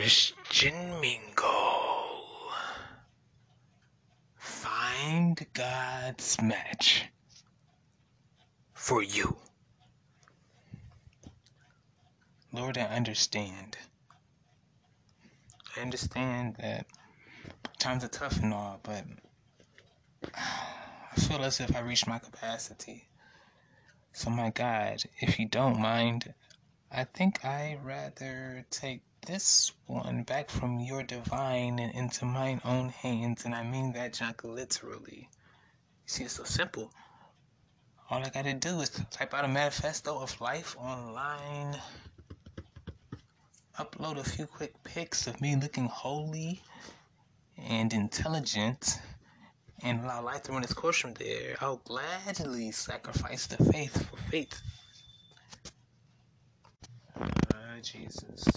Christian Mingle. Find God's match for you. Lord, I understand. I understand that times are tough and all, but I feel as if I reached my capacity. So, my God, if you don't mind, I think I'd rather take this one back from your divine and into mine own hands, and I mean that junk literally. You see, it's so simple. All I gotta do is type out a manifesto of life online, upload a few quick pics of me looking holy and intelligent, and allow life to run its course from there. I'll gladly sacrifice the faith for faith. Jesus.